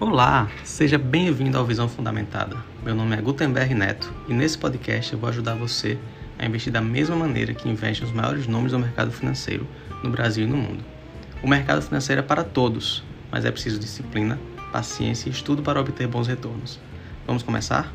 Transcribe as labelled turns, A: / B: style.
A: Olá, seja bem-vindo ao Visão Fundamentada. Meu nome é Gutenberg Neto e nesse podcast eu vou ajudar você a investir da mesma maneira que investem os maiores nomes do mercado financeiro no Brasil e no mundo. O mercado financeiro é para todos, mas é preciso disciplina, paciência e estudo para obter bons retornos. Vamos começar?